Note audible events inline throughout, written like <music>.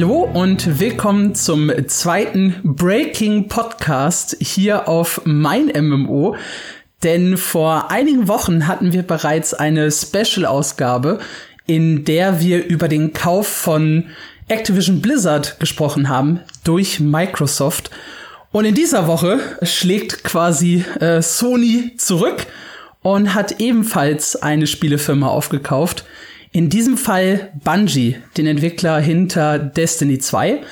Hallo und willkommen zum zweiten Breaking Podcast hier auf mein MMO. Denn vor einigen Wochen hatten wir bereits eine Special-Ausgabe, in der wir über den Kauf von Activision Blizzard gesprochen haben durch Microsoft. Und in dieser Woche schlägt quasi äh, Sony zurück und hat ebenfalls eine Spielefirma aufgekauft. In diesem Fall Bungie, den Entwickler hinter Destiny 2.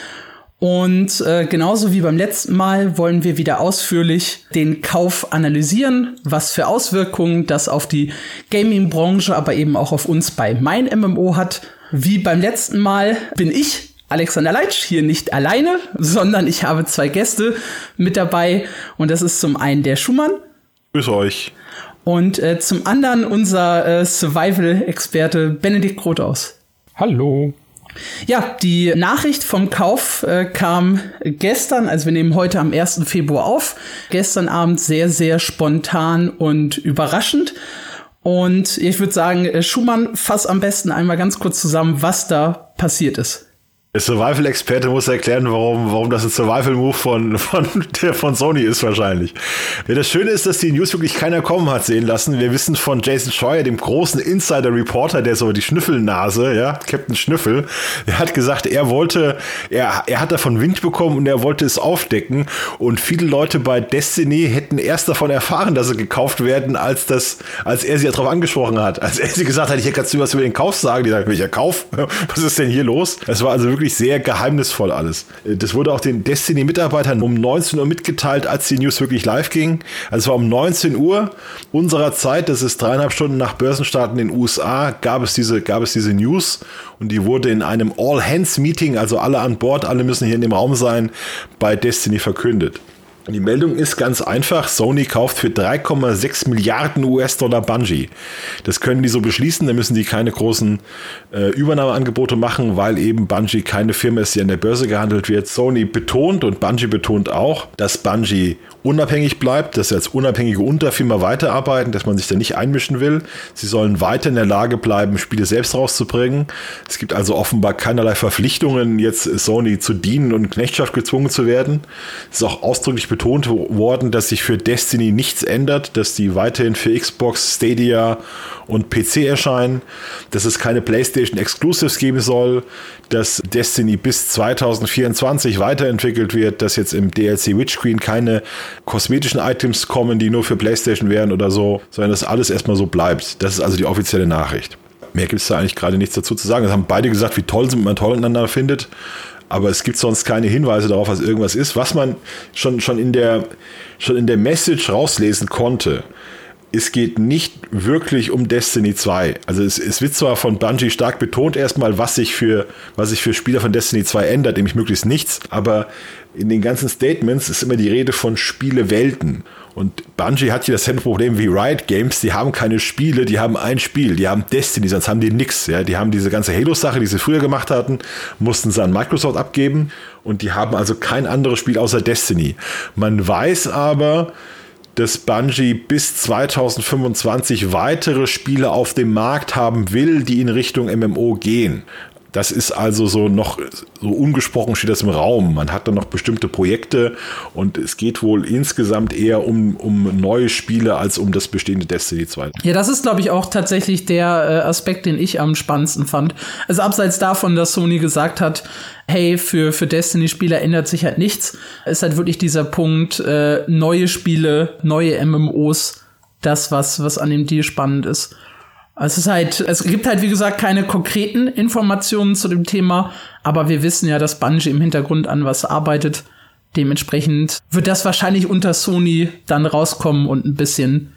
Und äh, genauso wie beim letzten Mal wollen wir wieder ausführlich den Kauf analysieren, was für Auswirkungen das auf die Gaming-Branche, aber eben auch auf uns bei Mein MMO hat. Wie beim letzten Mal bin ich, Alexander Leitsch, hier nicht alleine, sondern ich habe zwei Gäste mit dabei. Und das ist zum einen der Schumann. Grüß euch. Und äh, zum anderen unser äh, Survival-Experte Benedikt Grothaus. Hallo. Ja, die Nachricht vom Kauf äh, kam gestern, also wir nehmen heute am 1. Februar auf, gestern Abend sehr, sehr spontan und überraschend. Und ich würde sagen, äh, Schumann, fass am besten einmal ganz kurz zusammen, was da passiert ist. Der Survival-Experte muss erklären, warum, warum das ein Survival-Move von, von, von Sony ist wahrscheinlich. Ja, das Schöne ist, dass die News wirklich keiner kommen hat sehen lassen. Wir wissen von Jason Scheuer, dem großen Insider-Reporter, der so die Schnüffelnase, ja, Captain Schnüffel, der hat gesagt, er wollte, er, er hat davon Wind bekommen und er wollte es aufdecken. Und viele Leute bei Destiny hätten erst davon erfahren, dass sie gekauft werden, als das, als er sie darauf angesprochen hat. Als er sie gesagt hat, ich kannst du was über den Kauf sagen, die sagt, welcher Kauf? <laughs> Was ist denn hier los? Es war also wirklich wirklich sehr geheimnisvoll alles. Das wurde auch den Destiny-Mitarbeitern um 19 Uhr mitgeteilt, als die News wirklich live ging. Also es war um 19 Uhr unserer Zeit, das ist dreieinhalb Stunden nach Börsenstart in den USA, gab es diese, gab es diese News und die wurde in einem All-Hands-Meeting, also alle an Bord, alle müssen hier in dem Raum sein, bei Destiny verkündet. Die Meldung ist ganz einfach. Sony kauft für 3,6 Milliarden US-Dollar Bungie. Das können die so beschließen. Da müssen die keine großen äh, Übernahmeangebote machen, weil eben Bungie keine Firma ist, die an der Börse gehandelt wird. Sony betont und Bungie betont auch, dass Bungie unabhängig bleibt, dass sie als unabhängige Unterfirma weiterarbeiten, dass man sich da nicht einmischen will. Sie sollen weiter in der Lage bleiben, Spiele selbst rauszubringen. Es gibt also offenbar keinerlei Verpflichtungen, jetzt Sony zu dienen und Knechtschaft gezwungen zu werden. Es ist auch ausdrücklich betont worden, dass sich für Destiny nichts ändert, dass die weiterhin für Xbox, Stadia und PC erscheinen, dass es keine PlayStation Exclusives geben soll, dass Destiny bis 2024 weiterentwickelt wird, dass jetzt im DLC Witchqueen keine kosmetischen Items kommen, die nur für PlayStation wären oder so, sondern dass alles erstmal so bleibt. Das ist also die offizielle Nachricht. Mehr gibt es da eigentlich gerade nichts dazu zu sagen. Es haben beide gesagt, wie toll man toll miteinander findet aber es gibt sonst keine Hinweise darauf, was irgendwas ist. Was man schon, schon, in, der, schon in der Message rauslesen konnte, es geht nicht wirklich um Destiny 2. Also es, es, wird zwar von Bungie stark betont erstmal, was sich für, was sich für Spieler von Destiny 2 ändert, nämlich möglichst nichts, aber in den ganzen Statements ist immer die Rede von Spielewelten. Und Bungie hat hier dasselbe Problem wie Riot Games. Die haben keine Spiele, die haben ein Spiel. Die haben Destiny, sonst haben die nix. Ja, die haben diese ganze Halo-Sache, die sie früher gemacht hatten, mussten sie an Microsoft abgeben. Und die haben also kein anderes Spiel außer Destiny. Man weiß aber, dass Bungie bis 2025 weitere Spiele auf dem Markt haben will, die in Richtung MMO gehen. Das ist also so noch so ungesprochen steht das im Raum. Man hat dann noch bestimmte Projekte und es geht wohl insgesamt eher um, um neue Spiele als um das bestehende Destiny 2. Ja, das ist, glaube ich, auch tatsächlich der äh, Aspekt, den ich am spannendsten fand. Also abseits davon, dass Sony gesagt hat, hey, für, für Destiny-Spieler ändert sich halt nichts, ist halt wirklich dieser Punkt, äh, neue Spiele, neue MMOs, das, was, was an dem Deal spannend ist. Es ist halt, es gibt halt, wie gesagt, keine konkreten Informationen zu dem Thema, aber wir wissen ja, dass Bungie im Hintergrund an was arbeitet. Dementsprechend wird das wahrscheinlich unter Sony dann rauskommen und ein bisschen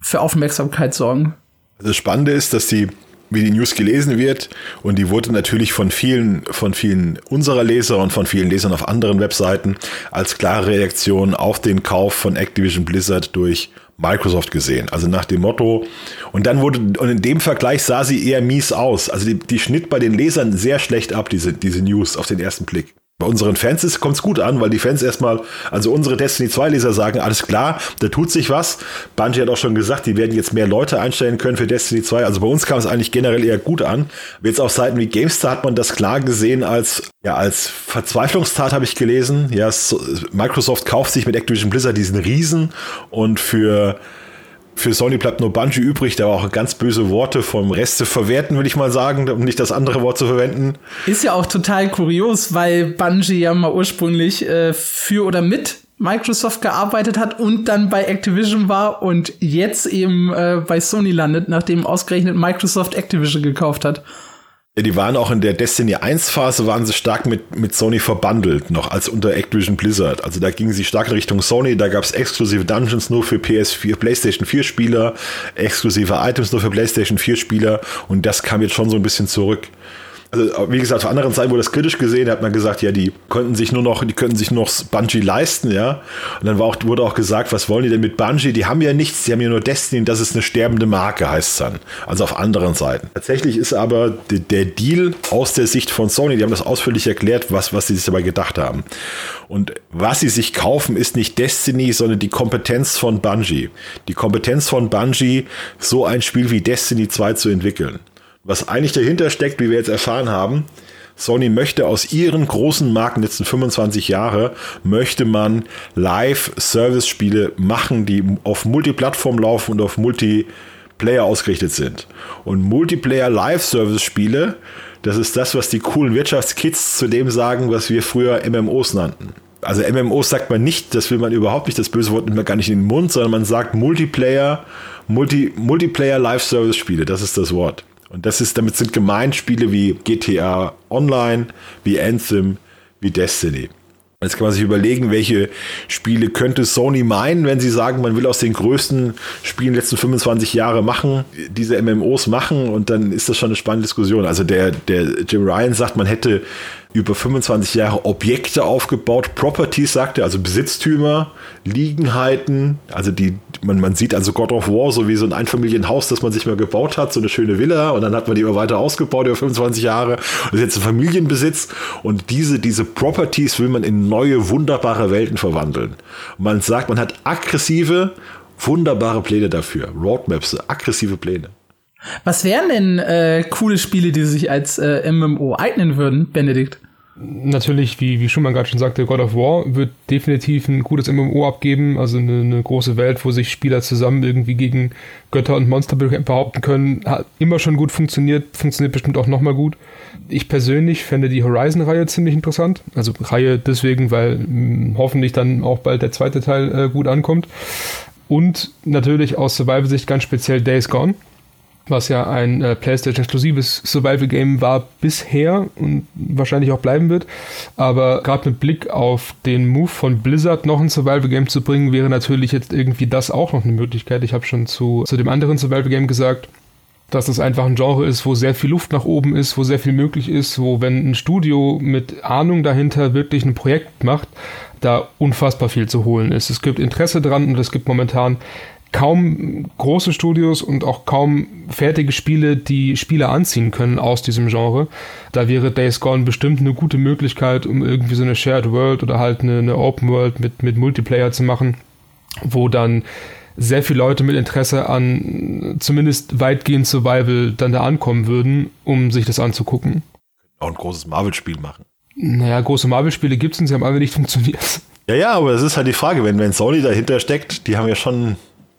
für Aufmerksamkeit sorgen. Also das Spannende ist, dass die, wie die News gelesen wird, und die wurde natürlich von vielen, von vielen unserer Leser und von vielen Lesern auf anderen Webseiten als klare Reaktion auf den Kauf von Activision Blizzard durch Microsoft gesehen. Also nach dem Motto, und dann wurde, und in dem Vergleich sah sie eher mies aus. Also die, die schnitt bei den Lesern sehr schlecht ab, diese, diese News auf den ersten Blick. Bei unseren Fans kommt es gut an, weil die Fans erstmal, also unsere Destiny 2 Leser sagen, alles klar, da tut sich was. Bungie hat auch schon gesagt, die werden jetzt mehr Leute einstellen können für Destiny 2. Also bei uns kam es eigentlich generell eher gut an. Jetzt auf Seiten wie GameStar hat man das klar gesehen als, ja, als Verzweiflungstat habe ich gelesen. Ja, Microsoft kauft sich mit Activision Blizzard diesen Riesen und für für Sony bleibt nur Bungie übrig, der auch ganz böse Worte vom Rest zu verwerten, würde ich mal sagen, um nicht das andere Wort zu verwenden. Ist ja auch total kurios, weil Bungie ja mal ursprünglich äh, für oder mit Microsoft gearbeitet hat und dann bei Activision war und jetzt eben äh, bei Sony landet, nachdem ausgerechnet Microsoft Activision gekauft hat. Ja, die waren auch in der Destiny 1 Phase, waren sie stark mit, mit Sony verbandelt, noch als unter Activision Blizzard. Also da gingen sie stark Richtung Sony, da gab es exklusive Dungeons nur für PS4, PlayStation 4 Spieler, exklusive Items nur für PlayStation 4 Spieler. Und das kam jetzt schon so ein bisschen zurück also wie gesagt, auf anderen Seiten wurde das kritisch gesehen, da hat man gesagt, ja, die könnten sich nur noch, die könnten sich noch Bungie leisten, ja. Und dann auch, wurde auch gesagt, was wollen die denn mit Bungie? Die haben ja nichts, die haben ja nur Destiny, das ist eine sterbende Marke, heißt es dann. Also auf anderen Seiten. Tatsächlich ist aber der Deal aus der Sicht von Sony, die haben das ausführlich erklärt, was, was sie sich dabei gedacht haben. Und was sie sich kaufen, ist nicht Destiny, sondern die Kompetenz von Bungie. Die Kompetenz von Bungie, so ein Spiel wie Destiny 2 zu entwickeln. Was eigentlich dahinter steckt, wie wir jetzt erfahren haben, Sony möchte aus ihren großen Marken letzten 25 Jahre, möchte man Live-Service-Spiele machen, die auf Multiplattform laufen und auf Multiplayer ausgerichtet sind. Und Multiplayer-Live-Service-Spiele, das ist das, was die coolen Wirtschaftskids zu dem sagen, was wir früher MMOs nannten. Also MMOs sagt man nicht, das will man überhaupt nicht, das böse Wort nimmt man gar nicht in den Mund, sondern man sagt Multiplayer, Multi, Multiplayer Live-Service-Spiele, das ist das Wort. Und das ist, damit sind gemeint Spiele wie GTA Online, wie Anthem, wie Destiny. Jetzt kann man sich überlegen, welche Spiele könnte Sony meinen, wenn sie sagen, man will aus den größten Spielen der letzten 25 Jahre machen, diese MMOs machen und dann ist das schon eine spannende Diskussion. Also der, der Jim Ryan sagt, man hätte über 25 Jahre Objekte aufgebaut, Properties, sagt er, also Besitztümer, Liegenheiten, also die, man, man sieht also God of War so wie so ein Einfamilienhaus, das man sich mal gebaut hat, so eine schöne Villa und dann hat man die immer weiter ausgebaut über 25 Jahre und ist jetzt ein Familienbesitz und diese, diese Properties will man in neue, wunderbare Welten verwandeln. Man sagt, man hat aggressive, wunderbare Pläne dafür, Roadmaps, aggressive Pläne. Was wären denn äh, coole Spiele, die sich als äh, MMO eignen würden, Benedikt? Natürlich, wie, wie Schumann gerade schon sagte, God of War wird definitiv ein gutes MMO abgeben, also eine, eine, große Welt, wo sich Spieler zusammen irgendwie gegen Götter und Monster behaupten können. Hat immer schon gut funktioniert, funktioniert bestimmt auch nochmal gut. Ich persönlich fände die Horizon-Reihe ziemlich interessant. Also Reihe deswegen, weil mh, hm, hoffentlich dann auch bald der zweite Teil äh, gut ankommt. Und natürlich aus Survival-Sicht ganz speziell Days Gone was ja ein äh, PlayStation-exklusives Survival-Game war bisher und wahrscheinlich auch bleiben wird. Aber gerade mit Blick auf den Move von Blizzard noch ein Survival-Game zu bringen, wäre natürlich jetzt irgendwie das auch noch eine Möglichkeit. Ich habe schon zu, zu dem anderen Survival-Game gesagt, dass es einfach ein Genre ist, wo sehr viel Luft nach oben ist, wo sehr viel möglich ist, wo wenn ein Studio mit Ahnung dahinter wirklich ein Projekt macht, da unfassbar viel zu holen ist. Es gibt Interesse dran und es gibt momentan kaum große Studios und auch kaum fertige Spiele, die Spieler anziehen können aus diesem Genre. Da wäre Days Gone bestimmt eine gute Möglichkeit, um irgendwie so eine Shared World oder halt eine, eine Open World mit, mit Multiplayer zu machen, wo dann sehr viele Leute mit Interesse an zumindest weitgehend Survival dann da ankommen würden, um sich das anzugucken. Auch ein großes Marvel-Spiel machen. Naja, große Marvel-Spiele gibt es und sie haben alle nicht <laughs> funktioniert. Ja, ja, aber das ist halt die Frage, wenn, wenn Sony dahinter steckt, die haben ja schon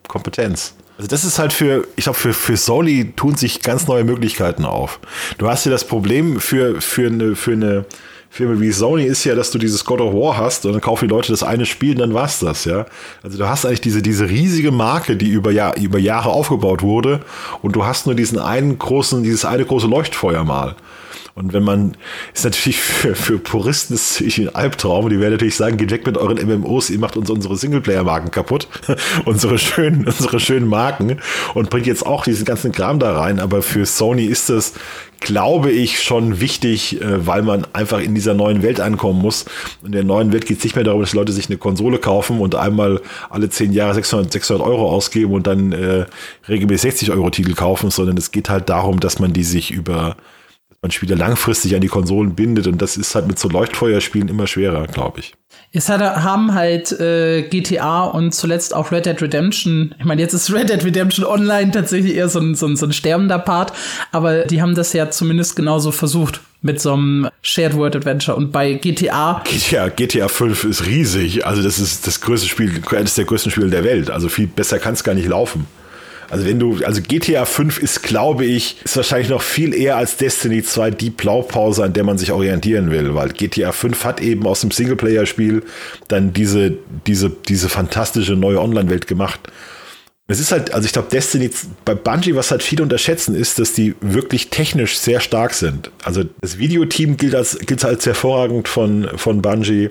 Kompetenz. Also das ist halt für, ich glaube, für, für Sony tun sich ganz neue Möglichkeiten auf. Du hast ja das Problem für, für eine, für eine Firma wie Sony ist ja, dass du dieses God of War hast und dann kaufen die Leute das eine Spiel und dann war's das, ja. Also du hast eigentlich diese, diese riesige Marke, die über, Jahr, über Jahre aufgebaut wurde und du hast nur diesen einen großen, dieses eine große Leuchtfeuer mal. Und wenn man, ist natürlich für, für Puristen ist natürlich ein Albtraum. Die werden natürlich sagen, geht weg mit euren MMOs, ihr macht uns unsere Singleplayer-Marken kaputt. <laughs> unsere schönen, unsere schönen Marken. Und bringt jetzt auch diesen ganzen Kram da rein. Aber für Sony ist das, glaube ich, schon wichtig, äh, weil man einfach in dieser neuen Welt ankommen muss. In der neuen Welt geht es nicht mehr darum, dass Leute sich eine Konsole kaufen und einmal alle zehn Jahre 600, 600 Euro ausgeben und dann äh, regelmäßig 60 Euro Titel kaufen, sondern es geht halt darum, dass man die sich über man Spieler langfristig an die Konsolen bindet und das ist halt mit so Leuchtfeuerspielen immer schwerer, glaube ich. Es hat, haben halt äh, GTA und zuletzt auch Red Dead Redemption. Ich meine, jetzt ist Red Dead Redemption Online tatsächlich eher so ein, so, ein, so ein sterbender Part, aber die haben das ja zumindest genauso versucht mit so einem Shared World Adventure. Und bei GTA. GTA, GTA 5 ist riesig. Also, das ist das größte Spiel, eines der größten Spiele der Welt. Also, viel besser kann es gar nicht laufen. Also wenn du, also GTA 5 ist, glaube ich, ist wahrscheinlich noch viel eher als Destiny 2 die Blaupause, an der man sich orientieren will, weil GTA 5 hat eben aus dem Singleplayer-Spiel dann diese, diese, diese fantastische neue Online-Welt gemacht. Es ist halt, also ich glaube, Destiny, bei Bungie, was halt viele unterschätzen, ist, dass die wirklich technisch sehr stark sind. Also das Videoteam gilt als, gilt als hervorragend von, von Bungie.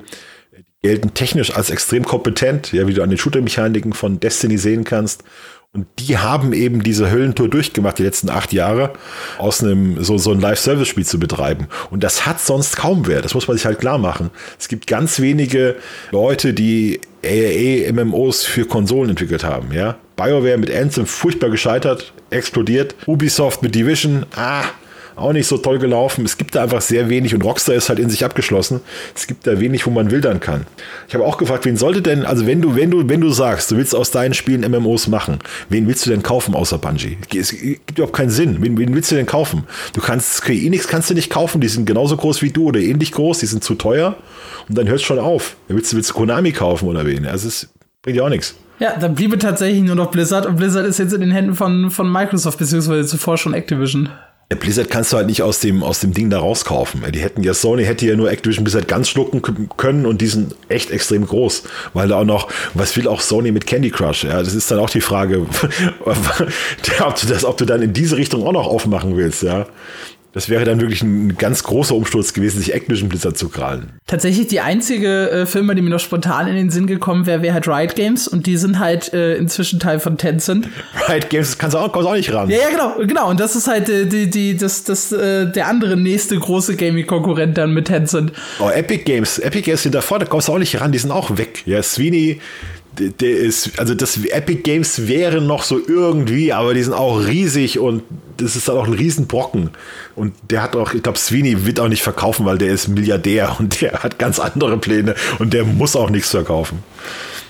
Gelten technisch als extrem kompetent, ja, wie du an den Shooter-Mechaniken von Destiny sehen kannst. Und die haben eben diese Höllentour durchgemacht, die letzten acht Jahre, aus einem, so, so ein Live-Service-Spiel zu betreiben. Und das hat sonst kaum wer. Das muss man sich halt klar machen. Es gibt ganz wenige Leute, die AAA-MMOs für Konsolen entwickelt haben, ja. BioWare mit Anthem furchtbar gescheitert, explodiert. Ubisoft mit Division, ah, auch nicht so toll gelaufen. Es gibt da einfach sehr wenig und Rockstar ist halt in sich abgeschlossen. Es gibt da wenig, wo man wildern kann. Ich habe auch gefragt, wen sollte denn, also wenn du, wenn du, wenn du sagst, du willst aus deinen Spielen MMOs machen, wen willst du denn kaufen außer Bungie? Es gibt überhaupt keinen Sinn. Wen, wen willst du denn kaufen? Du kannst Square Enix kannst du nicht kaufen, die sind genauso groß wie du oder ähnlich groß, die sind zu teuer und dann hörst schon auf. Willst du, willst du Konami kaufen oder wen? Also es bringt ja auch nichts. Ja, dann bliebe tatsächlich nur noch Blizzard und Blizzard ist jetzt in den Händen von, von Microsoft, beziehungsweise zuvor schon Activision. Blizzard kannst du halt nicht aus dem, aus dem Ding da rauskaufen. Die hätten ja, Sony hätte ja nur Activision Blizzard ganz schlucken können und die sind echt extrem groß. Weil da auch noch, was will auch Sony mit Candy Crush? Ja, das ist dann auch die Frage, <laughs> ob du das, ob du dann in diese Richtung auch noch aufmachen willst, ja. Das wäre dann wirklich ein ganz großer Umsturz gewesen, sich Activision Blizzard zu krallen. Tatsächlich die einzige äh, Firma, die mir noch spontan in den Sinn gekommen wäre, wäre halt Riot Games und die sind halt äh, inzwischen Teil von Tencent. <laughs> Riot Games kannst du auch, kommst auch nicht ran. Ja, ja, genau, genau. Und das ist halt äh, die, die, das, das, äh, der andere nächste große Gaming-Konkurrent dann mit Tencent. Oh, Epic Games, Epic Games sind davor, da kommst du auch nicht ran, die sind auch weg. Ja, Sweeney der ist, also das Epic Games wäre noch so irgendwie, aber die sind auch riesig und das ist dann auch ein Riesenbrocken. Und der hat auch, ich glaube, Sweeney wird auch nicht verkaufen, weil der ist Milliardär und der hat ganz andere Pläne und der muss auch nichts verkaufen.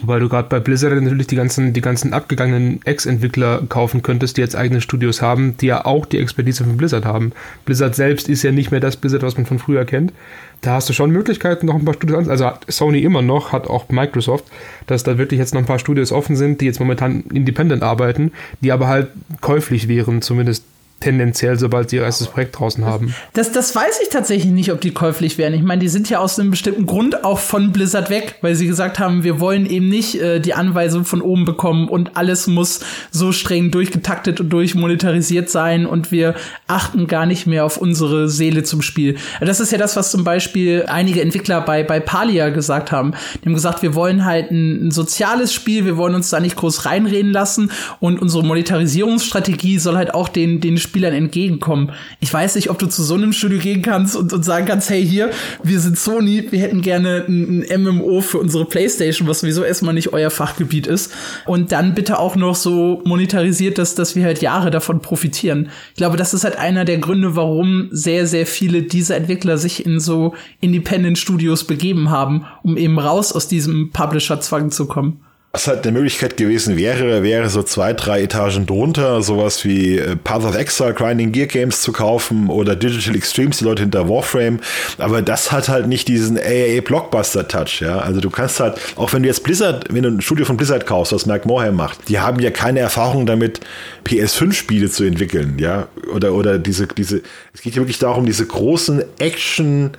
Wobei du gerade bei Blizzard natürlich die ganzen, die ganzen abgegangenen Ex-Entwickler kaufen könntest, die jetzt eigene Studios haben, die ja auch die Expertise von Blizzard haben. Blizzard selbst ist ja nicht mehr das Blizzard, was man von früher kennt. Da hast du schon Möglichkeiten, noch ein paar Studios an. Also Sony immer noch, hat auch Microsoft, dass da wirklich jetzt noch ein paar Studios offen sind, die jetzt momentan independent arbeiten, die aber halt käuflich wären, zumindest tendenziell, sobald sie ihr erstes Projekt draußen haben. Das, das weiß ich tatsächlich nicht, ob die käuflich wären. Ich meine, die sind ja aus einem bestimmten Grund auch von Blizzard weg, weil sie gesagt haben, wir wollen eben nicht äh, die Anweisung von oben bekommen und alles muss so streng durchgetaktet und durchmonetarisiert sein und wir achten gar nicht mehr auf unsere Seele zum Spiel. Das ist ja das, was zum Beispiel einige Entwickler bei, bei Palia gesagt haben. Die haben gesagt, wir wollen halt ein, ein soziales Spiel, wir wollen uns da nicht groß reinreden lassen und unsere Monetarisierungsstrategie soll halt auch den, den Spielern entgegenkommen. Ich weiß nicht, ob du zu so einem Studio gehen kannst und, und sagen kannst, hey, hier, wir sind Sony, wir hätten gerne ein, ein MMO für unsere Playstation, was sowieso erstmal nicht euer Fachgebiet ist. Und dann bitte auch noch so monetarisiert, dass, dass wir halt Jahre davon profitieren. Ich glaube, das ist halt einer der Gründe, warum sehr, sehr viele dieser Entwickler sich in so Independent Studios begeben haben, um eben raus aus diesem Publisher-Zwang zu kommen. Was halt eine Möglichkeit gewesen wäre, wäre so zwei, drei Etagen drunter sowas wie äh, Path of Exile, Grinding Gear Games zu kaufen oder Digital Extremes, die Leute hinter Warframe. Aber das hat halt nicht diesen AAA Blockbuster Touch, ja. Also du kannst halt, auch wenn du jetzt Blizzard, wenn du ein Studio von Blizzard kaufst, was Mark Morhaime macht, die haben ja keine Erfahrung damit, PS5 Spiele zu entwickeln, ja. Oder, oder diese, diese, es geht ja wirklich darum, diese großen Action,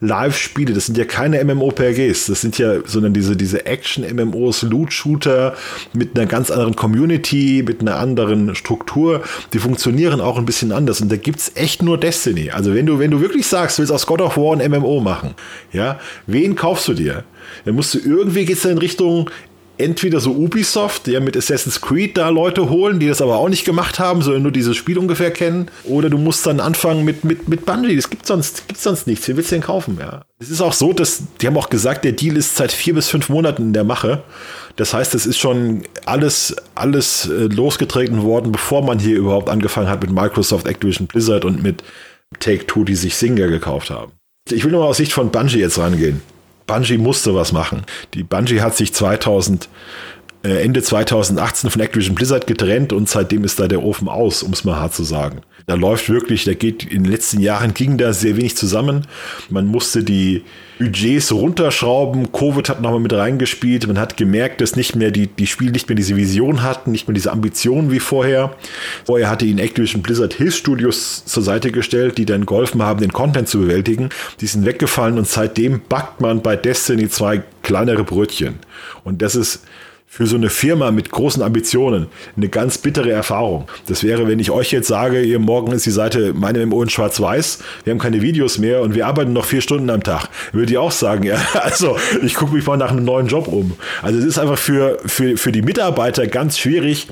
Live-Spiele, das sind ja keine MMOPGs, das sind ja, sondern diese, diese Action-MMOs, Loot-Shooter mit einer ganz anderen Community, mit einer anderen Struktur, die funktionieren auch ein bisschen anders und da gibt's echt nur Destiny. Also wenn du, wenn du wirklich sagst, du willst aus God of War ein MMO machen, ja, wen kaufst du dir? Dann musst du irgendwie geht's in Richtung entweder so Ubisoft, der mit Assassin's Creed da Leute holen, die das aber auch nicht gemacht haben, sondern nur dieses Spiel ungefähr kennen. Oder du musst dann anfangen mit, mit, mit Bungie. Das gibt sonst, gibt sonst nichts. Wer willst du denn kaufen? Ja. Es ist auch so, dass, die haben auch gesagt, der Deal ist seit vier bis fünf Monaten in der Mache. Das heißt, es ist schon alles, alles äh, losgetreten worden, bevor man hier überhaupt angefangen hat mit Microsoft, Activision, Blizzard und mit Take-Two, die sich Singer gekauft haben. Ich will nur aus Sicht von Bungie jetzt rangehen. Bungie musste was machen. Die Bungie hat sich 2000 äh, Ende 2018 von Activision Blizzard getrennt und seitdem ist da der Ofen aus, um es mal hart zu sagen. Da läuft wirklich, da geht in den letzten Jahren ging da sehr wenig zusammen. Man musste die Budgets runterschrauben. Covid hat nochmal mit reingespielt. Man hat gemerkt, dass nicht mehr die, die Spiele nicht mehr diese Vision hatten, nicht mehr diese Ambitionen wie vorher. Vorher hatte ihnen Activision Blizzard Hilfsstudios zur Seite gestellt, die dann geholfen haben, den Content zu bewältigen. Die sind weggefallen und seitdem backt man bei Destiny zwei kleinere Brötchen. Und das ist für so eine Firma mit großen Ambitionen eine ganz bittere Erfahrung. Das wäre, wenn ich euch jetzt sage, ihr morgen ist die Seite meine MMO in schwarz-weiß, wir haben keine Videos mehr und wir arbeiten noch vier Stunden am Tag. Würde ich auch sagen, ja, <laughs> also ich gucke mich mal nach einem neuen Job um. Also es ist einfach für, für, für die Mitarbeiter ganz schwierig,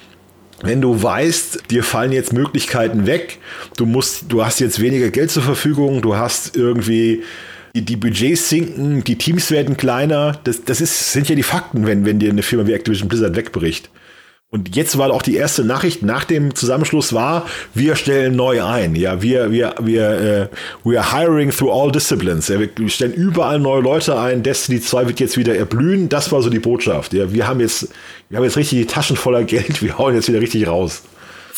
wenn du weißt, dir fallen jetzt Möglichkeiten weg, du musst, du hast jetzt weniger Geld zur Verfügung, du hast irgendwie die, Budgets sinken, die Teams werden kleiner. Das, das ist, sind ja die Fakten, wenn, wenn dir eine Firma wie Activision Blizzard wegbricht. Und jetzt war auch die erste Nachricht nach dem Zusammenschluss war, wir stellen neu ein. Ja, wir, wir, wir, äh, we are hiring through all disciplines. Ja, wir stellen überall neue Leute ein. Destiny 2 wird jetzt wieder erblühen. Das war so die Botschaft. Ja, wir haben jetzt, wir haben jetzt richtig die Taschen voller Geld. Wir hauen jetzt wieder richtig raus.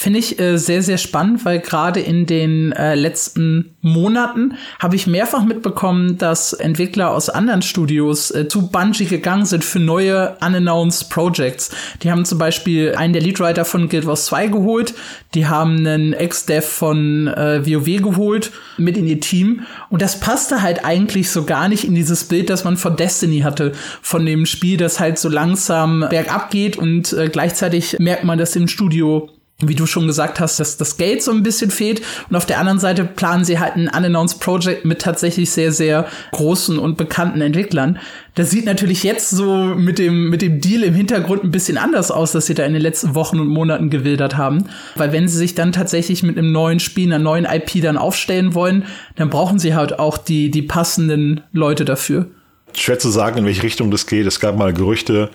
Finde ich äh, sehr, sehr spannend, weil gerade in den äh, letzten Monaten habe ich mehrfach mitbekommen, dass Entwickler aus anderen Studios äh, zu Bungie gegangen sind für neue unannounced Projects. Die haben zum Beispiel einen der Leadwriter von Guild Wars 2 geholt, die haben einen Ex-Dev von äh, WoW geholt mit in ihr Team und das passte halt eigentlich so gar nicht in dieses Bild, das man von Destiny hatte, von dem Spiel, das halt so langsam bergab geht und äh, gleichzeitig merkt man das im Studio wie du schon gesagt hast, dass das Geld so ein bisschen fehlt. Und auf der anderen Seite planen sie halt ein unannounced Project mit tatsächlich sehr, sehr großen und bekannten Entwicklern. Das sieht natürlich jetzt so mit dem, mit dem Deal im Hintergrund ein bisschen anders aus, dass sie da in den letzten Wochen und Monaten gewildert haben. Weil wenn sie sich dann tatsächlich mit einem neuen Spiel, einer neuen IP dann aufstellen wollen, dann brauchen sie halt auch die, die passenden Leute dafür. Schwer zu sagen, in welche Richtung das geht. Es gab mal Gerüchte,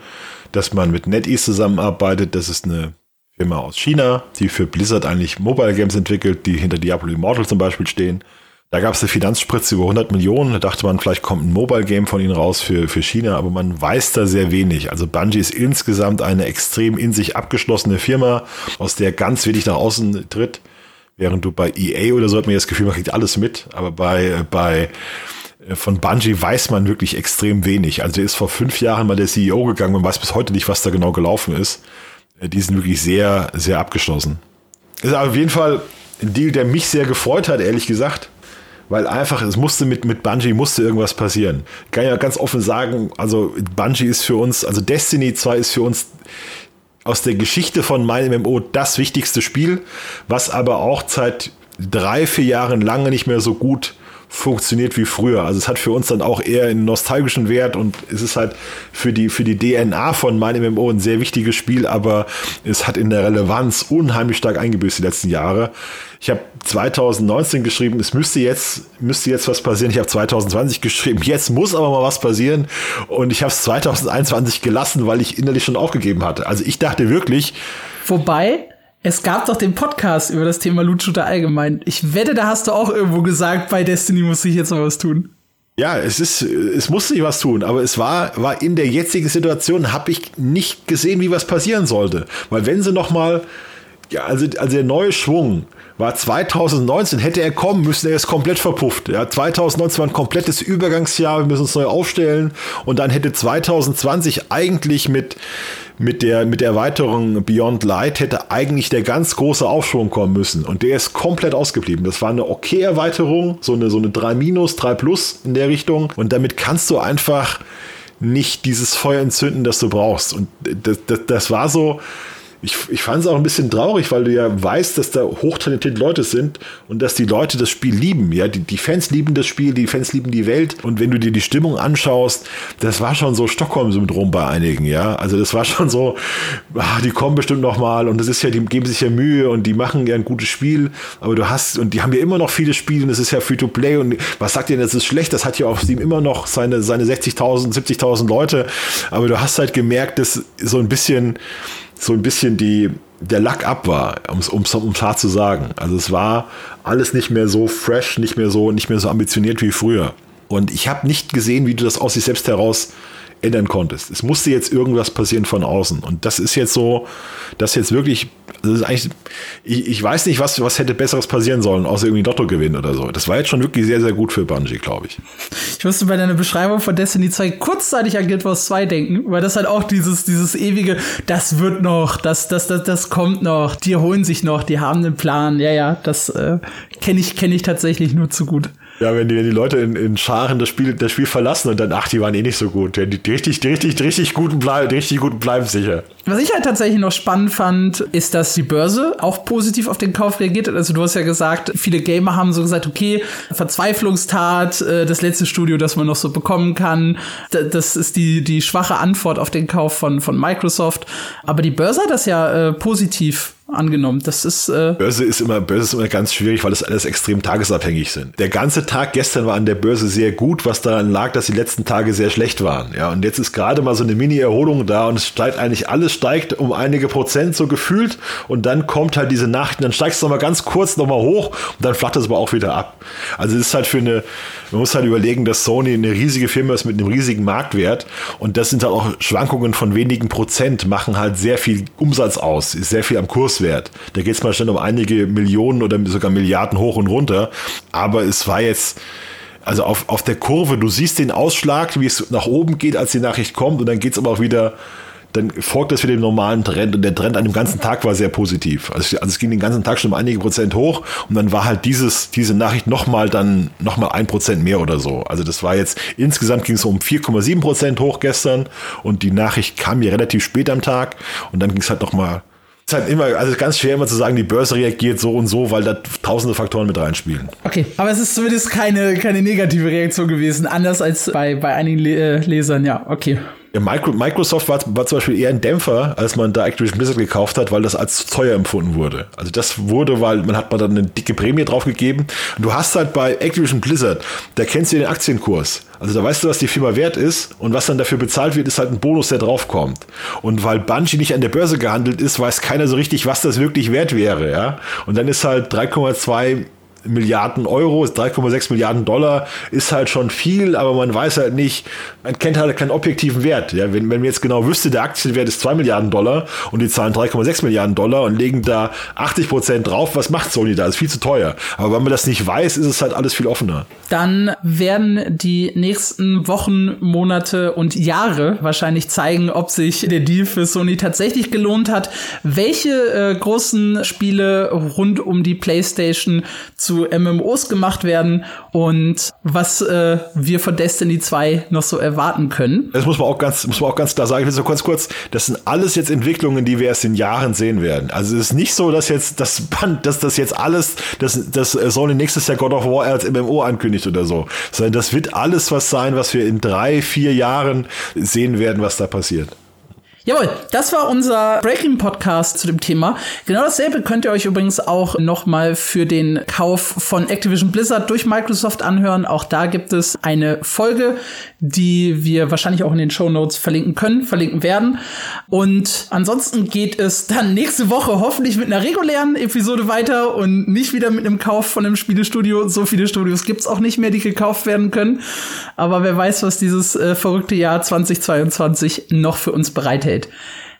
dass man mit NetEase zusammenarbeitet. Das ist eine Firma aus China, die für Blizzard eigentlich Mobile Games entwickelt, die hinter Diablo Immortal zum Beispiel stehen. Da gab es eine Finanzspritze über 100 Millionen. Da dachte man, vielleicht kommt ein Mobile Game von ihnen raus für, für China, aber man weiß da sehr wenig. Also Bungie ist insgesamt eine extrem in sich abgeschlossene Firma, aus der ganz wenig nach außen tritt. Während du bei EA oder so hat man das Gefühl, man kriegt alles mit. Aber bei, bei äh, von Bungie weiß man wirklich extrem wenig. Also der ist vor fünf Jahren mal der CEO gegangen. Man weiß bis heute nicht, was da genau gelaufen ist. Äh, die sind wirklich sehr, sehr abgeschlossen. Ist auf jeden Fall ein Deal, der mich sehr gefreut hat, ehrlich gesagt. Weil einfach, es musste mit, mit Bungie musste irgendwas passieren. Kann ja ganz offen sagen, also Bungie ist für uns, also Destiny 2 ist für uns aus der Geschichte von meinem MMO das wichtigste Spiel, was aber auch seit drei, vier Jahren lange nicht mehr so gut funktioniert wie früher. Also es hat für uns dann auch eher einen nostalgischen Wert und es ist halt für die, für die DNA von meinem MMO ein sehr wichtiges Spiel, aber es hat in der Relevanz unheimlich stark eingebüßt die letzten Jahre. Ich habe 2019 geschrieben, es müsste jetzt, müsste jetzt was passieren. Ich habe 2020 geschrieben, jetzt muss aber mal was passieren. Und ich habe es 2021 gelassen, weil ich innerlich schon aufgegeben hatte. Also ich dachte wirklich. Wobei, es gab doch den Podcast über das Thema Loot Shooter allgemein. Ich wette, da hast du auch irgendwo gesagt, bei Destiny muss ich jetzt mal was tun. Ja, es ist, es musste sich was tun, aber es war, war in der jetzigen Situation, habe ich nicht gesehen, wie was passieren sollte. Weil wenn sie noch mal, ja, also, also der neue Schwung war 2019, hätte er kommen müssen, er ist komplett verpufft. Ja, 2019 war ein komplettes Übergangsjahr, wir müssen uns neu aufstellen und dann hätte 2020 eigentlich mit mit der, mit der Erweiterung Beyond Light hätte eigentlich der ganz große Aufschwung kommen müssen. Und der ist komplett ausgeblieben. Das war eine okay Erweiterung, so eine, so eine 3 minus, 3 plus in der Richtung. Und damit kannst du einfach nicht dieses Feuer entzünden, das du brauchst. Und das, das, das war so, ich, ich fand es auch ein bisschen traurig, weil du ja weißt, dass da hochtalentierte Leute sind und dass die Leute das Spiel lieben. Ja, die, die Fans lieben das Spiel, die Fans lieben die Welt. Und wenn du dir die Stimmung anschaust, das war schon so Stockholm-Syndrom bei einigen. Ja, also das war schon so, ach, die kommen bestimmt noch mal und das ist ja, die geben sich ja Mühe und die machen ja ein gutes Spiel. Aber du hast und die haben ja immer noch viele Spiele und es ist ja Free-to-Play und was sagt ihr, das ist schlecht? Das hat ja auf Steam immer noch seine seine 60.000, 70.000 Leute. Aber du hast halt gemerkt, dass so ein bisschen so ein bisschen die, der Lack ab war, um es um's, um's hart zu sagen. Also es war alles nicht mehr so fresh, nicht mehr so, nicht mehr so ambitioniert wie früher. Und ich habe nicht gesehen, wie du das aus sich selbst heraus ändern konntest. Es musste jetzt irgendwas passieren von außen. Und das ist jetzt so, dass jetzt wirklich, das ist eigentlich, ich, ich weiß nicht, was, was hätte Besseres passieren sollen, außer irgendwie Lotto gewinnen oder so. Das war jetzt schon wirklich sehr, sehr gut für Bungie, glaube ich. Ich musste bei deiner Beschreibung von Destiny 2 kurzzeitig an Guild Wars 2 denken, weil das halt auch dieses, dieses ewige, das wird noch, das, das, das, das kommt noch, die holen sich noch, die haben einen Plan. Ja, ja, das äh, kenne ich, kenne ich tatsächlich nur zu gut. Ja, wenn die, die Leute in, in Scharen das Spiel, das Spiel verlassen und dann, ach, die waren eh nicht so gut. Die, die richtig, die richtig, die richtig guten bleiben, die richtig guten bleiben sicher. Was ich halt tatsächlich noch spannend fand, ist, dass die Börse auch positiv auf den Kauf reagiert hat. Also du hast ja gesagt, viele Gamer haben so gesagt, okay, Verzweiflungstat, äh, das letzte Studio, das man noch so bekommen kann. Das ist die, die schwache Antwort auf den Kauf von, von Microsoft. Aber die Börse hat das ja äh, positiv angenommen. Das ist äh Börse ist immer Börse ist immer ganz schwierig, weil das alles extrem tagesabhängig sind. Der ganze Tag gestern war an der Börse sehr gut, was daran lag, dass die letzten Tage sehr schlecht waren. Ja, und jetzt ist gerade mal so eine Mini-Erholung da und es steigt eigentlich alles steigt um einige Prozent so gefühlt und dann kommt halt diese Nacht, dann steigst du noch mal ganz kurz noch mal hoch und dann flacht es aber auch wieder ab. Also es ist halt für eine man muss halt überlegen, dass Sony eine riesige Firma ist mit einem riesigen Marktwert und das sind halt auch Schwankungen von wenigen Prozent, machen halt sehr viel Umsatz aus, ist sehr viel am Kurswert. Da geht es mal schnell um einige Millionen oder sogar Milliarden hoch und runter. Aber es war jetzt, also auf, auf der Kurve, du siehst den Ausschlag, wie es nach oben geht, als die Nachricht kommt und dann geht es aber auch wieder dann folgt das wieder dem normalen Trend und der Trend an dem ganzen Tag war sehr positiv. Also, also es ging den ganzen Tag schon um einige Prozent hoch und dann war halt dieses, diese Nachricht nochmal dann nochmal ein Prozent mehr oder so. Also das war jetzt, insgesamt ging es um 4,7 Prozent hoch gestern und die Nachricht kam ja relativ spät am Tag und dann ging es halt nochmal ist halt immer, also ganz schwer immer zu sagen, die Börse reagiert so und so, weil da tausende Faktoren mit reinspielen. Okay, aber es ist zumindest keine, keine negative Reaktion gewesen, anders als bei, bei einigen Lesern, ja, okay. Microsoft war, war, zum Beispiel eher ein Dämpfer, als man da Activision Blizzard gekauft hat, weil das als teuer empfunden wurde. Also das wurde, weil man hat man dann eine dicke Prämie drauf gegeben. Und du hast halt bei Activision Blizzard, da kennst du den Aktienkurs. Also da weißt du, was die Firma wert ist und was dann dafür bezahlt wird, ist halt ein Bonus, der draufkommt. Und weil Bungie nicht an der Börse gehandelt ist, weiß keiner so richtig, was das wirklich wert wäre, ja. Und dann ist halt 3,2 Milliarden Euro, 3,6 Milliarden Dollar ist halt schon viel, aber man weiß halt nicht, man kennt halt keinen objektiven Wert. Ja, wenn, wenn man jetzt genau wüsste, der Aktienwert ist 2 Milliarden Dollar und die zahlen 3,6 Milliarden Dollar und legen da 80 Prozent drauf, was macht Sony da? Das ist viel zu teuer. Aber wenn man das nicht weiß, ist es halt alles viel offener. Dann werden die nächsten Wochen, Monate und Jahre wahrscheinlich zeigen, ob sich der Deal für Sony tatsächlich gelohnt hat, welche äh, großen Spiele rund um die PlayStation zu zu MMOs gemacht werden und was äh, wir von Destiny 2 noch so erwarten können. Das muss man auch ganz, muss man auch ganz klar sagen. Ich will so ganz kurz, das sind alles jetzt Entwicklungen, die wir erst in Jahren sehen werden. Also es ist nicht so, dass jetzt das Band, dass das jetzt alles, dass, dass Sony nächstes Jahr God of War als MMO ankündigt oder so, sondern das wird alles was sein, was wir in drei, vier Jahren sehen werden, was da passiert. Jawohl, das war unser Breaking Podcast zu dem Thema. Genau dasselbe könnt ihr euch übrigens auch nochmal für den Kauf von Activision Blizzard durch Microsoft anhören. Auch da gibt es eine Folge, die wir wahrscheinlich auch in den Show Notes verlinken können, verlinken werden. Und ansonsten geht es dann nächste Woche hoffentlich mit einer regulären Episode weiter und nicht wieder mit einem Kauf von einem Spielestudio. So viele Studios gibt's auch nicht mehr, die gekauft werden können. Aber wer weiß, was dieses äh, verrückte Jahr 2022 noch für uns bereithält hält.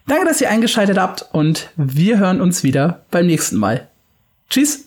Danke, dass ihr eingeschaltet habt und wir hören uns wieder beim nächsten Mal. Tschüss!